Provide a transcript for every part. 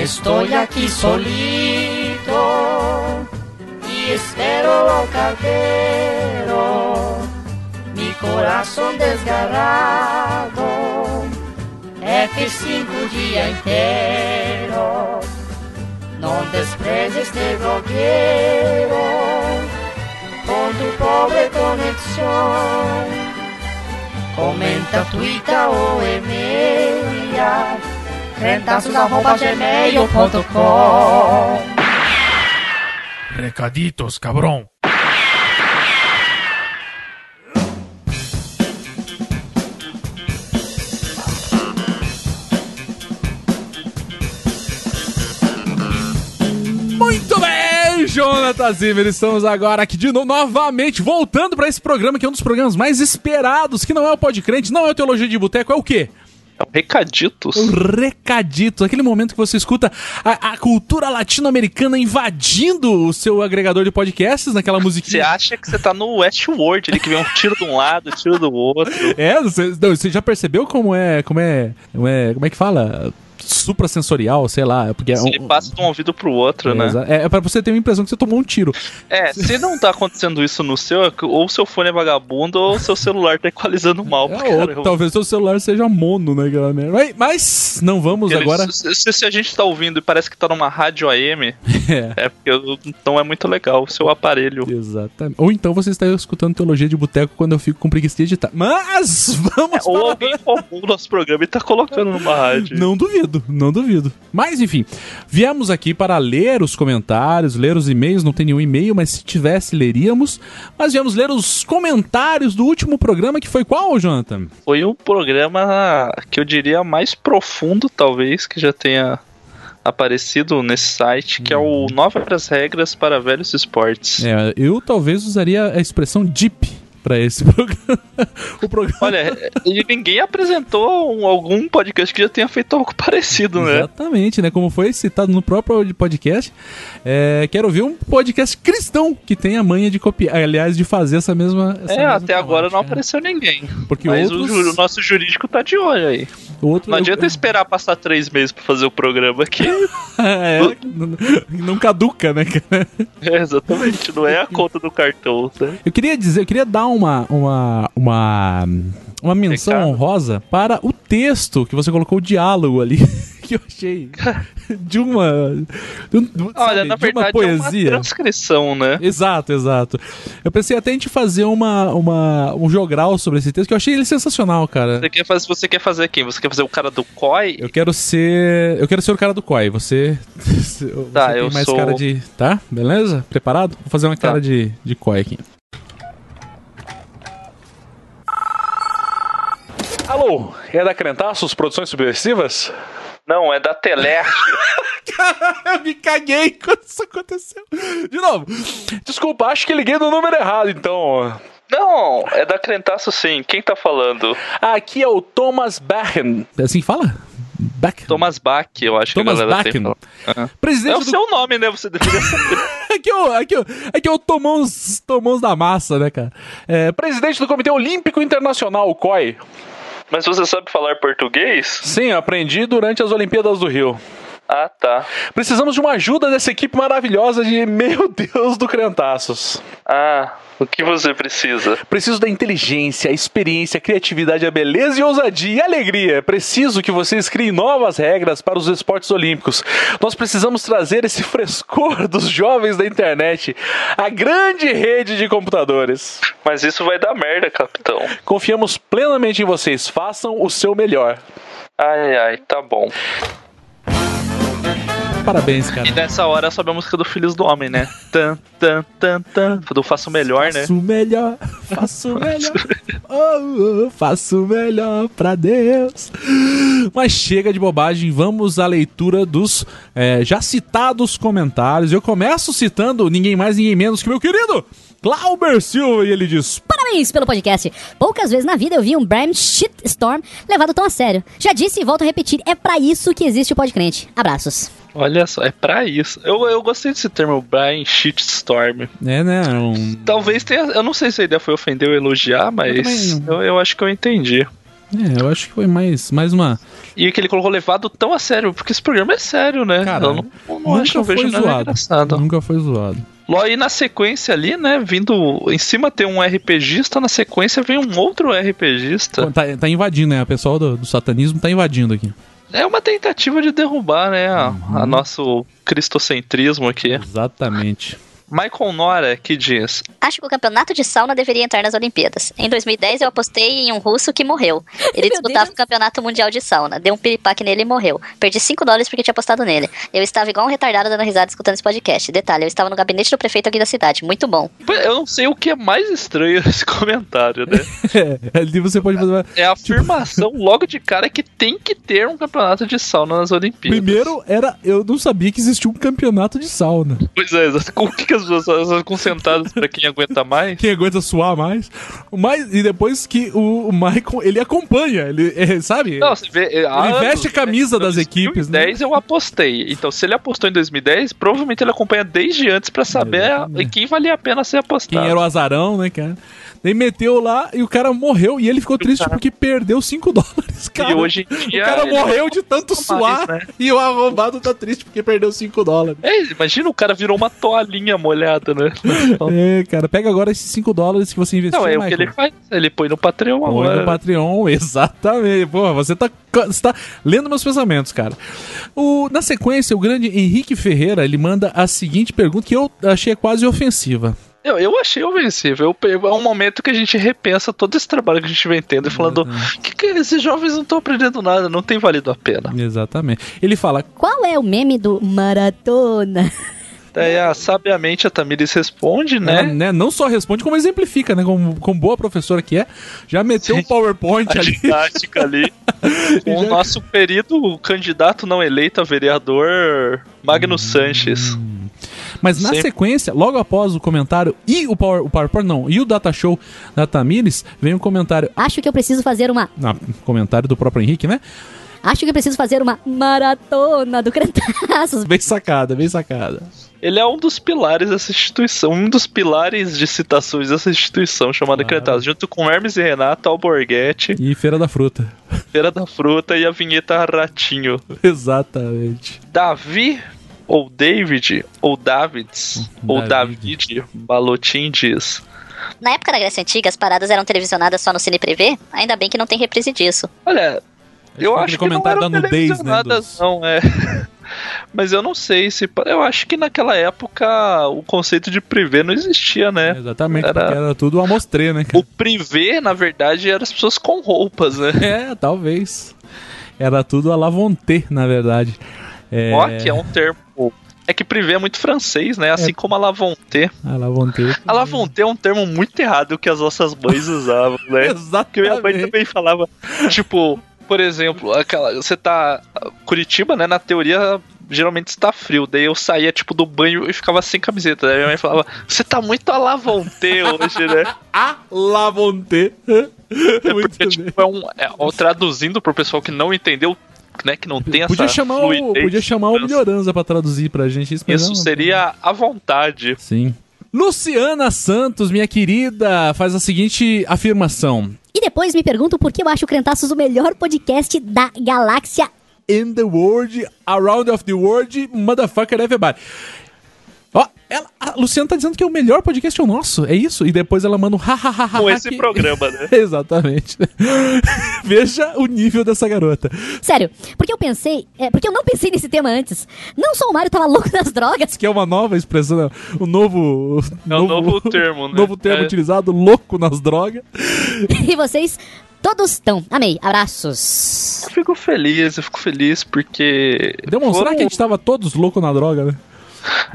Estoy aquí solito y espero al cartero. Mi corazón desgarrado, F5 dia inteiro. Não despreze este blogueiro con tu pobre conexión. Comenta, tuita ou e-mail crentaços.gmail.com Recaditos, cabrão. Muito bem, Jonathan Zimmer, estamos agora aqui de novo, novamente, voltando para esse programa que é um dos programas mais esperados, que não é o Podcrente, não é o Teologia de Boteco, é o quê? É recaditos. O recaditos, aquele momento que você escuta a, a cultura latino-americana invadindo o seu agregador de podcasts naquela musiquinha. Você acha que você tá no Westworld, ele que vem um tiro de um lado, tiro do outro. É, você, não, você já percebeu como é, como é, como é, como é que fala? Suprassensorial, sei lá. Porque se é um, ele passa de um ouvido pro outro, é, né? É, é pra você ter uma impressão que você tomou um tiro. É, se não tá acontecendo isso no seu, é ou seu fone é vagabundo ou seu celular tá equalizando mal. É, ou talvez seu celular seja mono, né, galera? Mas, mas não vamos Ele- agora. Se, se- se a gente tá ouvindo e parece que tá numa rádio AM, É. é porque não é muito legal o seu aparelho. Exatamente. Ou então você está escutando Teologia de Boteco quando eu fico com preguiça de editar. Mas vamos Ou para- alguém roubou o nosso programa e tá colocando numa rádio. Não duvido, não duvido. Mas enfim, viemos aqui para ler os comentários, ler os e-mails. Não tem nenhum e-mail, mas se tivesse, leríamos. Mas viemos ler os comentários do último programa, que foi qual, Jonathan? Foi um programa que eu diria mais profundo, talvez, que já tenha aparecido nesse site, que é o Novas Regras para Velhos Esportes. É, eu talvez usaria a expressão deep para esse programa. o programa. Olha, ninguém apresentou um- algum podcast que já tenha feito algo parecido, né? Exatamente, né? Como foi citado no próprio podcast. É, quero ouvir um podcast cristão que tem a manha de copiar, aliás, de fazer essa mesma. essa É, mesma até agora não temática. apareceu ninguém. Porque Mas outros- o, o nosso jurídico tá de olho aí. Outro, Não adianta esperar passar três meses pra fazer o programa aqui. é, não, não caduca, né, cara? É, exatamente, não é a conta do cartão, né? Eu queria dizer, eu queria dar uma uma uma uma menção Recado. honrosa para o texto que você colocou o diálogo ali, que eu achei de uma de um- Olha, sabe, na de uma verdade é poesia. uma transcrição, né? Exato, exato. Eu pensei até a gente fazer uma, uma, um jogral sobre esse texto, que eu achei ele sensacional, cara. Você quer fazer, você quer fazer quem? Você quer fazer o cara do COI? Eu quero ser. Eu quero ser o cara do Koi. Você. Tá, tem eu mais sou- cara de. Tá? Beleza? Preparado? Vou fazer uma Tá. cara de, de Koi aqui. Alô, é da Crentaços Produções Subversivas? Não, é da Telerte. eu me caguei quando isso aconteceu. De novo. Desculpa, acho que liguei no número errado, então. Não, é da Crentaço sim. Quem tá falando? Aqui é o Thomas Bachen. É assim que fala? Back. Thomas Bach, eu acho Thomas que a galera Bachen. tem. É Presidente o do. seu nome, né? Você deveria saber. Aqui é o, aqui, é o- aqui é o Tomões, Tomões da Massa, né, cara? É, Presidente do Comitê Olímpico Internacional, o COI. Mas você sabe falar português? Sim, aprendi durante as Olimpíadas do Rio. Ah, tá. Precisamos de uma ajuda dessa equipe maravilhosa de meu Deus do Crentaços. Ah, o que você precisa? Preciso da inteligência, a experiência, a criatividade, a beleza e a ousadia e a alegria. Preciso que vocês criem novas regras para os esportes olímpicos. Nós precisamos trazer esse frescor dos jovens da internet à grande rede de computadores. Mas isso vai dar merda, capitão. Confiamos plenamente em vocês. Façam o seu melhor. Ai, ai, tá bom. Parabéns, cara. E nessa hora sobe a música do Filhos do Homem, né? Tan, tan, tan, tan. Do Faço Melhor, né? Faço o melhor, faço o melhor, oh, oh, faço o melhor pra Deus. Mas chega de bobagem, vamos à leitura dos é, já citados comentários. Eu começo citando ninguém mais, ninguém menos que meu querido Glauber Silva, e ele diz: Parabéns pelo podcast. Poucas vezes na vida eu vi um Bram Shitstorm levado tão a sério. Já disse e volto a repetir, é pra isso que existe o Podcrente. Abraços. Olha só, é pra isso. Eu, eu gostei desse termo, Brian Shitstorm. É, né? Um... Talvez tenha. Eu não sei se a ideia foi ofender ou elogiar, mas também eu, eu acho que eu entendi. É, eu acho que foi mais, mais uma. E que ele colocou levado tão a sério, porque esse programa é sério, né? Cara, eu não, não Nunca acho, não vejo nada zoado. engraçado. Nunca foi zoado. Logo aí na sequência ali, né, vindo em cima tem um RPGista, na sequência vem um outro RPGista. Tá, tá invadindo, né? O pessoal do, do satanismo tá invadindo aqui. É uma tentativa de derrubar, né, a, Uhum. a nosso cristocentrismo aqui. Exatamente. Michael Nora que diz: Acho que o campeonato de sauna deveria entrar nas Olimpíadas. Em 2010 eu apostei em um russo que morreu. Ele disputava Deus. o campeonato mundial de sauna. Deu um piripaque nele e morreu. Perdi 5 dólares porque tinha apostado nele. Eu estava igual um retardado dando risada escutando esse podcast. Detalhe, eu estava no gabinete do prefeito aqui da cidade. Muito bom. Eu não sei o que é mais estranho nesse comentário, né? É, ali você pode fazer. uma- É a afirmação logo de cara que tem que ter um campeonato de sauna nas Olimpíadas. Primeiro era. Eu não sabia que existia um campeonato de sauna. Pois é, exato. com o que, que as concentradas pra quem aguenta mais? Quem aguenta suar mais. mais e depois que o, Michael, ele acompanha, ele, é, sabe? Não, você vê. Ele veste a camisa das equipes, né? Em 2010 eu apostei. Então, se ele apostou em 2010, provavelmente ele acompanha desde antes pra saber em quem valia a pena ser apostado. Quem era o azarão, né, cara? Daí meteu lá e o cara morreu e ele ficou triste cara- porque perdeu 5 dólares, cara. E hoje em o dia. cara ele- morreu de tanto mais, suar né? e o arrombado tá triste porque perdeu 5 dólares. É, imagina o cara virou uma toalhinha molhada, né? É, cara, pega agora esses 5 dólares que você investiu, Não, é o que Michael. ele faz. Ele põe no Patreon Põe agora. no Patreon, exatamente. Pô, você tá, você tá lendo meus pensamentos, cara. O, na sequência, o grande Henrique Ferreira, ele manda a seguinte pergunta que eu achei quase ofensiva. Eu, eu achei ofensivo. Eu, é um momento que a gente repensa todo esse trabalho que a gente vem tendo e falando: que, que esses jovens não estão aprendendo nada, não tem valido a pena. Exatamente. Ele fala, Qual é o meme do maratona? Daí, ah, sabiamente, a Tamiris responde, né? né, não só responde, como exemplifica, né? Como, como boa professora que é, já meteu um PowerPoint A ali. didática ali. O nosso querido candidato não eleito a vereador, Magnus Sanches. Mas na Sempre. sequência, logo após o comentário e o, Power, o PowerPoint, não, e o Data Show da Tamires, vem um comentário. Acho que eu preciso fazer uma. Ah, comentário do próprio Henrique, né? Acho que eu preciso fazer uma maratona do Crentaços. Bem sacada, bem sacada. Ele é um dos pilares dessa instituição, um dos pilares de citações dessa instituição chamada Claro. Cretaço, junto com Hermes e Renato, Alborguete, E Feira da Fruta. Feira da Fruta e a vinheta Ratinho. Exatamente. Davi ou David ou Davids ou David. David Balotin diz. Na época da Grécia Antiga, as paradas eram televisionadas só no Cine Privé? Ainda bem que não tem reprise disso. Olha, eu acho que não eram né, televisionadas, dos- não é. Mas eu não sei se. Eu acho que naquela época o conceito de privê não existia, né? Exatamente, Era- porque era tudo amostrê, né, O cara? privê, na verdade, eram as pessoas com roupas, né? É, talvez. Era tudo a lavonté, na verdade. É, Ó, que é um termo. É que privê é muito francês, né? Assim como a lavonté. A lavonté. A lavonté é um termo muito errado que as nossas mães usavam, né? Porque minha mãe Exatamente. também falava, tipo, por exemplo, aquela, você tá Curitiba, né, na teoria geralmente está frio, daí eu saía tipo do banho e ficava sem camiseta, daí minha mãe falava: "Você tá muito a lavonté hoje, né?" A lavonté. É Muito porque bem. tipo é um, é, traduzindo pro pessoal que não entendeu, né, que não tem essa Podia chamar, o, fluidez podia chamar o Melhoranza pra traduzir pra gente isso. mas Isso não- seria à vontade. Sim. Luciana Santos, minha querida, faz a seguinte afirmação. E depois me pergunto por que eu acho o Crentaços o melhor podcast da galáxia. In the world, around of the world, motherfucker everybody. Ó, ela, a Luciana tá dizendo que o melhor podcast é o nosso, é isso? E depois ela manda um hahaha. Com esse programa, né? Exatamente. Veja o nível dessa garota. Sério, porque eu pensei. É, porque eu não pensei nesse tema antes. Não só o Mario tava louco das drogas, Que é uma nova expressão, o novo. É um novo termo, né? Novo termo É. utilizado, louco nas drogas. e vocês todos estão. Amei. Abraços. Eu fico feliz, eu fico feliz porque. Demonstrar foram- que a gente tava todos loucos na droga, né?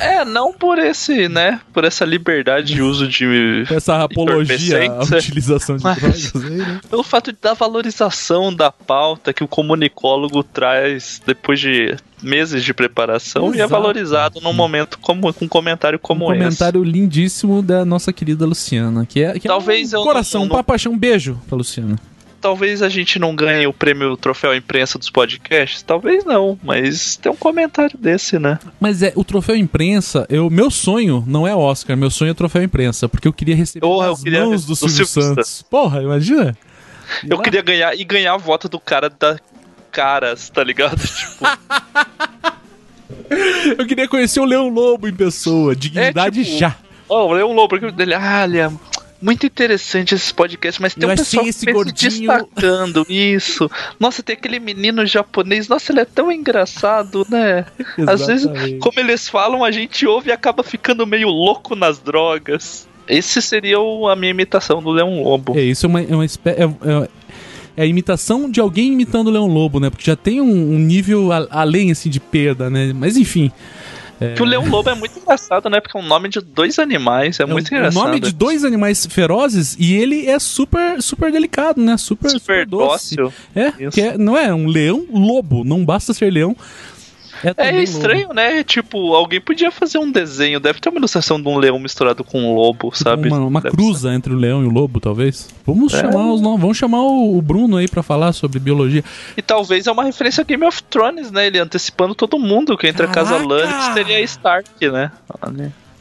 É, não por esse, né? Por essa liberdade de uso de. Essa apologia à utilização de Mas- drogas aí, né? Pelo fato de dar valorização da pauta que o comunicólogo traz depois de meses de preparação e é Exato. valorizado num momento como com um comentário como um esse. comentário lindíssimo da nossa querida Luciana, que é, que Talvez é um eu coração, não- um paixão, um beijo pra Luciana. Talvez a gente não ganhe o prêmio Troféu Imprensa dos podcasts, talvez não, mas tem um comentário desse, né? Mas é, o troféu imprensa, eu, meu sonho não é Oscar, meu sonho é troféu imprensa, porque eu queria receber Porra, nas queria mãos do do Silvio Silvio Santos. Porra, imagina? Eu lá- queria ganhar e ganhar a voto do cara da caras, tá ligado? Tipo, Eu queria conhecer o Leão Lobo em pessoa. Dignidade É, tipo, já. ó, o Leão Lobo dele, ah, olha, muito interessante esse podcast, mas tem Eu um pessoal que esse se gordinho- destacando, isso. Nossa, tem aquele menino japonês, nossa, ele é tão engraçado, né? Às vezes, como eles falam, a gente ouve e acaba ficando meio louco nas drogas. Esse seria o- a minha imitação do Leão Lobo. É, isso é uma, é uma espé- é, é- é a imitação de alguém imitando o Leão Lobo, né? Porque já tem um, um nível a- além, assim, de perda, né? Mas enfim. Que o Leão Lobo é muito engraçado, né? Porque é um nome de dois animais, é, muito o, o engraçado. nome de dois animais ferozes e ele é super, super delicado, né? Super, super, Super doce. dócil. É, Isso. que é- não é um leão lobo, não basta ser leão. É, É estranho, lobo. né? Tipo, alguém podia fazer um desenho, deve ter uma ilustração de um leão misturado com um lobo, sabe? Uma, uma cruza entre o leão e o lobo, talvez. Vamos É. chamar os vamos chamar o, Bruno aí pra falar sobre biologia. E talvez é uma referência a Game of Thrones, né? Ele antecipando todo mundo que entre a casa Caraca! Lannister teria Stark, né?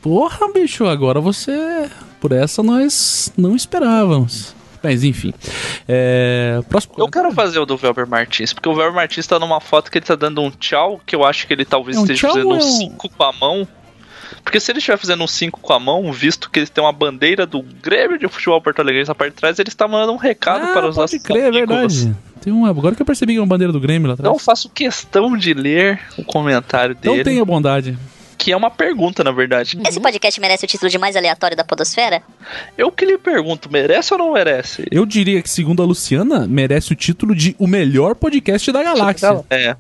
Porra, bicho, agora você. Por essa nós não esperávamos. Mas enfim. É, próximo Eu quero fazer o do Velber Martins, porque o Velber Martins tá numa foto que ele tá dando um tchau, que eu acho que ele talvez É um esteja fazendo um é um- 5 com a mão. Porque se ele estiver fazendo um 5 com a mão, visto que eles têm uma bandeira do Grêmio de Futebol Porto Alegre na parte de trás, ele está mandando um recado ah, para os nossos crer, é amigos. verdade. Tem uma, agora que eu percebi que é uma bandeira do Grêmio lá atrás. Eu faço questão de ler o comentário dele, tenha bondade. Que é uma pergunta, na verdade. Esse podcast merece o título de mais aleatório da podosfera? Eu que lhe pergunto, merece ou não merece? Eu diria que, segundo a Luciana, merece o título de o melhor podcast da galáxia. É,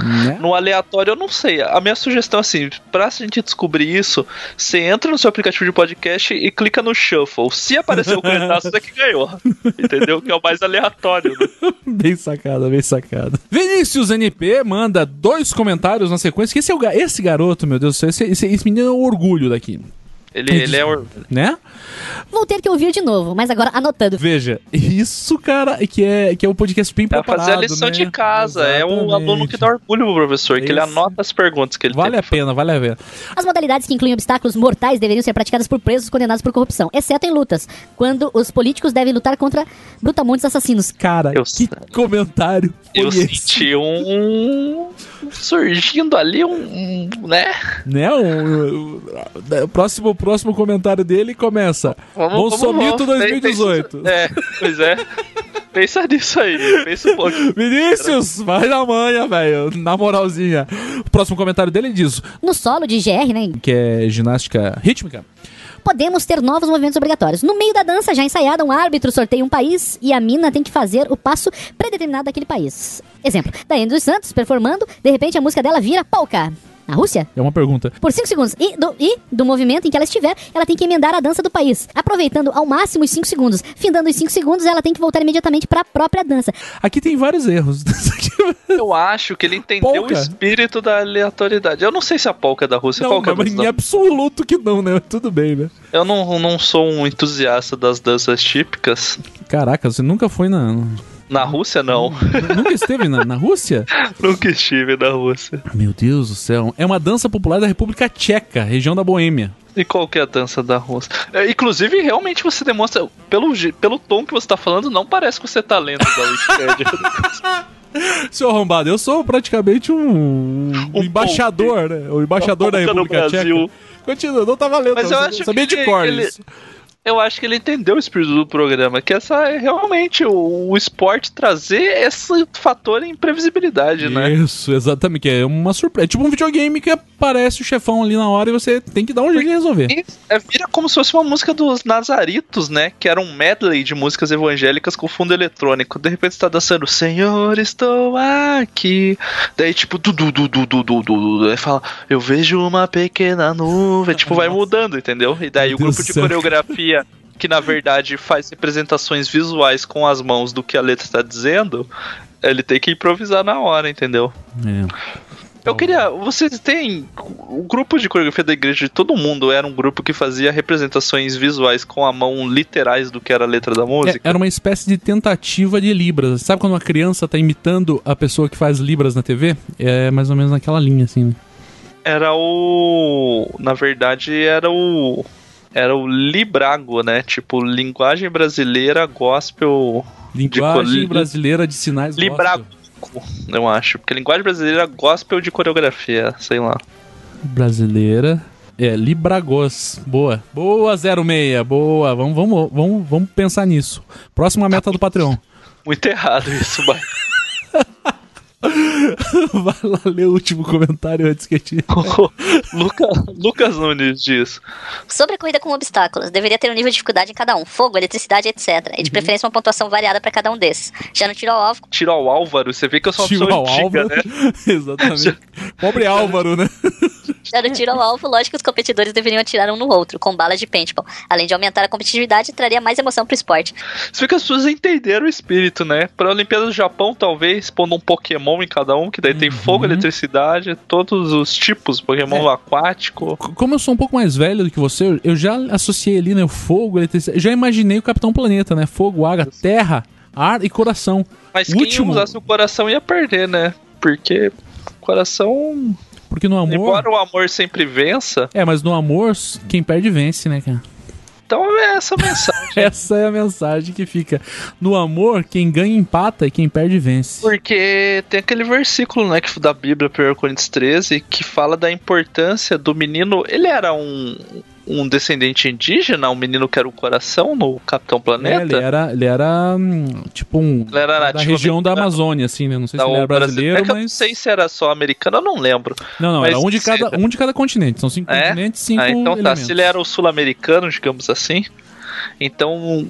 Né? no aleatório eu não sei. A minha sugestão é assim, pra gente descobrir isso, você entra no seu aplicativo de podcast e clica no shuffle. Se aparecer o candidato, você que ganhou. Entendeu? Que é o mais aleatório, né? Bem sacada, bem sacada. Vinícius NP manda dois comentários na sequência. Que esse, é o, esse garoto, meu Deus do céu, esse, esse, esse menino é o orgulho daqui, Ele, ele é o. né? Vou ter que ouvir de novo, mas agora anotando. Veja, isso, cara, que é, que é um podcast bem É preparado, fazer a lição né? de casa. É um Exatamente. aluno que dá orgulho pro professor, que ele anota as perguntas que ele Vale tem a pena, vale a pena. As modalidades que incluem obstáculos mortais deveriam ser praticadas por presos condenados por corrupção, exceto em lutas, quando os políticos devem lutar contra brutamontes assassinos. Cara, Eu que sei. comentário foi Eu esse? senti um. surgindo ali um. um, né? Né? O, o próximo, próximo comentário dele começa. Bolsomito vamos. 2018. Pensa- É, pois é. Pensa nisso aí, pensa um pouco. Vinícius, vai na manha, velho. Na moralzinha. O próximo comentário dele diz No solo de GR, né, que é ginástica rítmica. podemos ter novos movimentos obrigatórios. No meio da dança já ensaiada, um árbitro sorteia um país e a mina tem que fazer o passo predeterminado daquele país. Exemplo, Daiane dos Santos performando, de repente a música dela vira polka. Na Rússia? É uma pergunta. Por 5 segundos. E do, e do movimento em que ela estiver, ela tem que emendar a dança do país. Aproveitando ao máximo os 5 segundos. Findando os 5 segundos, ela tem que voltar imediatamente para a própria dança. Aqui tem vários erros. Eu acho que ele entendeu Polka? o espírito da aleatoriedade. Eu não sei se a polca é da Rússia. não, que é a mas em absoluto que não, né? Tudo bem, né? Eu não, não sou um entusiasta das danças típicas. Caraca, você nunca foi na. Na Rússia, não. nunca esteve na, na Rússia? Nunca estive na Rússia. Meu Deus do céu. É uma dança popular da República Tcheca, região da Boêmia. E qual que é a dança da Rússia? É, inclusive, realmente você demonstra, pelo, pelo tom que você tá falando, não parece que você tá lendo da Wikipédia. Seu arrombado, eu sou praticamente um, um embaixador, né? O embaixador da Polka no República. Tcheca. Continua, não tava lendo. Mas eu sabia- acho sabia que de cor ele- isso. Eu acho que ele entendeu o espírito do programa, que essa é realmente o, o esporte trazer esse fator imprevisibilidade, né? Isso, exatamente. que É uma surpresa. É tipo um videogame que aparece o chefão ali na hora e você tem que dar um jeito de resolver. É, vira como se fosse uma música dos Nazaritos, né? Que era um medley de músicas evangélicas com fundo eletrônico. De repente você tá dançando, Senhor, estou aqui. Daí, tipo, du, du, du, du, du, du, du. Aí fala, eu vejo uma pequena nuvem. Tipo, vai mudando, entendeu? E daí Meu o grupo de céu. coreografia. Que na verdade faz representações visuais com as mãos do que a letra está dizendo, ele tem que improvisar na hora, entendeu? É. Eu queria. Vocês têm. O grupo de coreografia da igreja de todo mundo era um grupo que fazia representações visuais com a mão literais do que era a letra da É, música? era uma espécie de tentativa de Libras. Sabe quando uma criança tá imitando a pessoa que faz Libras na TV? É mais ou menos naquela linha, assim, né? Era o. Na verdade, era o. Era o Librago, né? Tipo, linguagem brasileira gospel. Linguagem de brasileira de sinais Librago, gospel. eu acho. Porque linguagem brasileira gospel de coreografia, sei lá. Brasileira. É, Libragos. Boa. Boa, 06. Boa. Vamos, vamos, vamos, vamos pensar nisso. Próxima meta do Patreon. Muito errado isso, vai. Vai lá ler o último comentário antes que a gente... Luca, Lucas Nunes diz. Sobre a corrida com obstáculos, deveria ter um nível de dificuldade em cada um: fogo, eletricidade, etc. E de preferência uma pontuação variada para cada um desses. Já no tiro ao alvo, Tiro ao Álvaro, você vê que eu sou uma Tiro pessoa ao antiga, Álvaro. né? Exatamente. Pobre Álvaro, né? já no tiro ao alvo, lógico que os competidores deveriam atirar um no outro, com balas de paintball. Além de aumentar a competitividade, traria mais emoção pro esporte. Você vê que as pessoas entenderam o espírito, né? Pra Olimpíada do Japão, talvez, pondo um Pokémon em cada um, que daí tem fogo, eletricidade, todos os tipos, Pokémon aquático. Como eu sou um pouco mais velho do que você, eu já associei ali, né? O fogo, eletricidade. Já imaginei o Capitão Planeta, né? Fogo, água, terra, ar e coração. Mas O quem último- usasse o coração ia perder, né? Porque coração. Porque no amor. Embora o amor sempre vença, É, mas no amor, quem perde vence, né, cara? Então é essa a mensagem. Essa é a mensagem que fica. No amor, quem ganha empata e quem perde vence. Porque tem aquele versículo, né, que da Bíblia, 1 Coríntios 13, que fala da importância do menino. Ele era um, um descendente indígena, um menino que era o coração no Capitão É, ele Planeta. era, ele era hum, tipo um. Ele era da região da. Amazônia, assim, né? Não sei se ele era Brasi- brasileiro, é que eu não mas. sei se era só americano, eu não lembro. Não, não, mas era um de, se- cada, um de cada continente. São cinco É? continentes, cinco Ah, então tá. elementos. Se ele era o sul-americano, digamos assim, então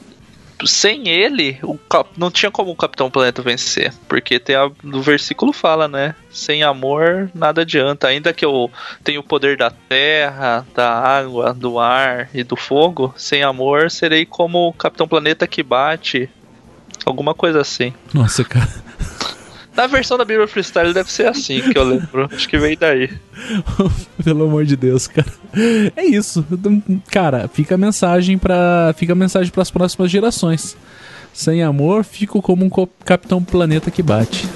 sem ele, o cap- não tinha como o Capitão Planeta vencer. Porque tem a, versículo fala, né? Sem amor, nada adianta. Ainda que eu tenha o poder da terra, da água, do ar e do fogo, sem amor, serei como o Capitão Planeta que bate. Alguma coisa assim. Nossa, cara. Na versão da Bíblia Freestyle deve ser assim que eu lembro. Acho que veio daí. Pelo amor de Deus, cara. É isso. Cara, fica a mensagem para fica a mensagem para as próximas gerações. Sem amor, fico como um Capitão Planeta que bate.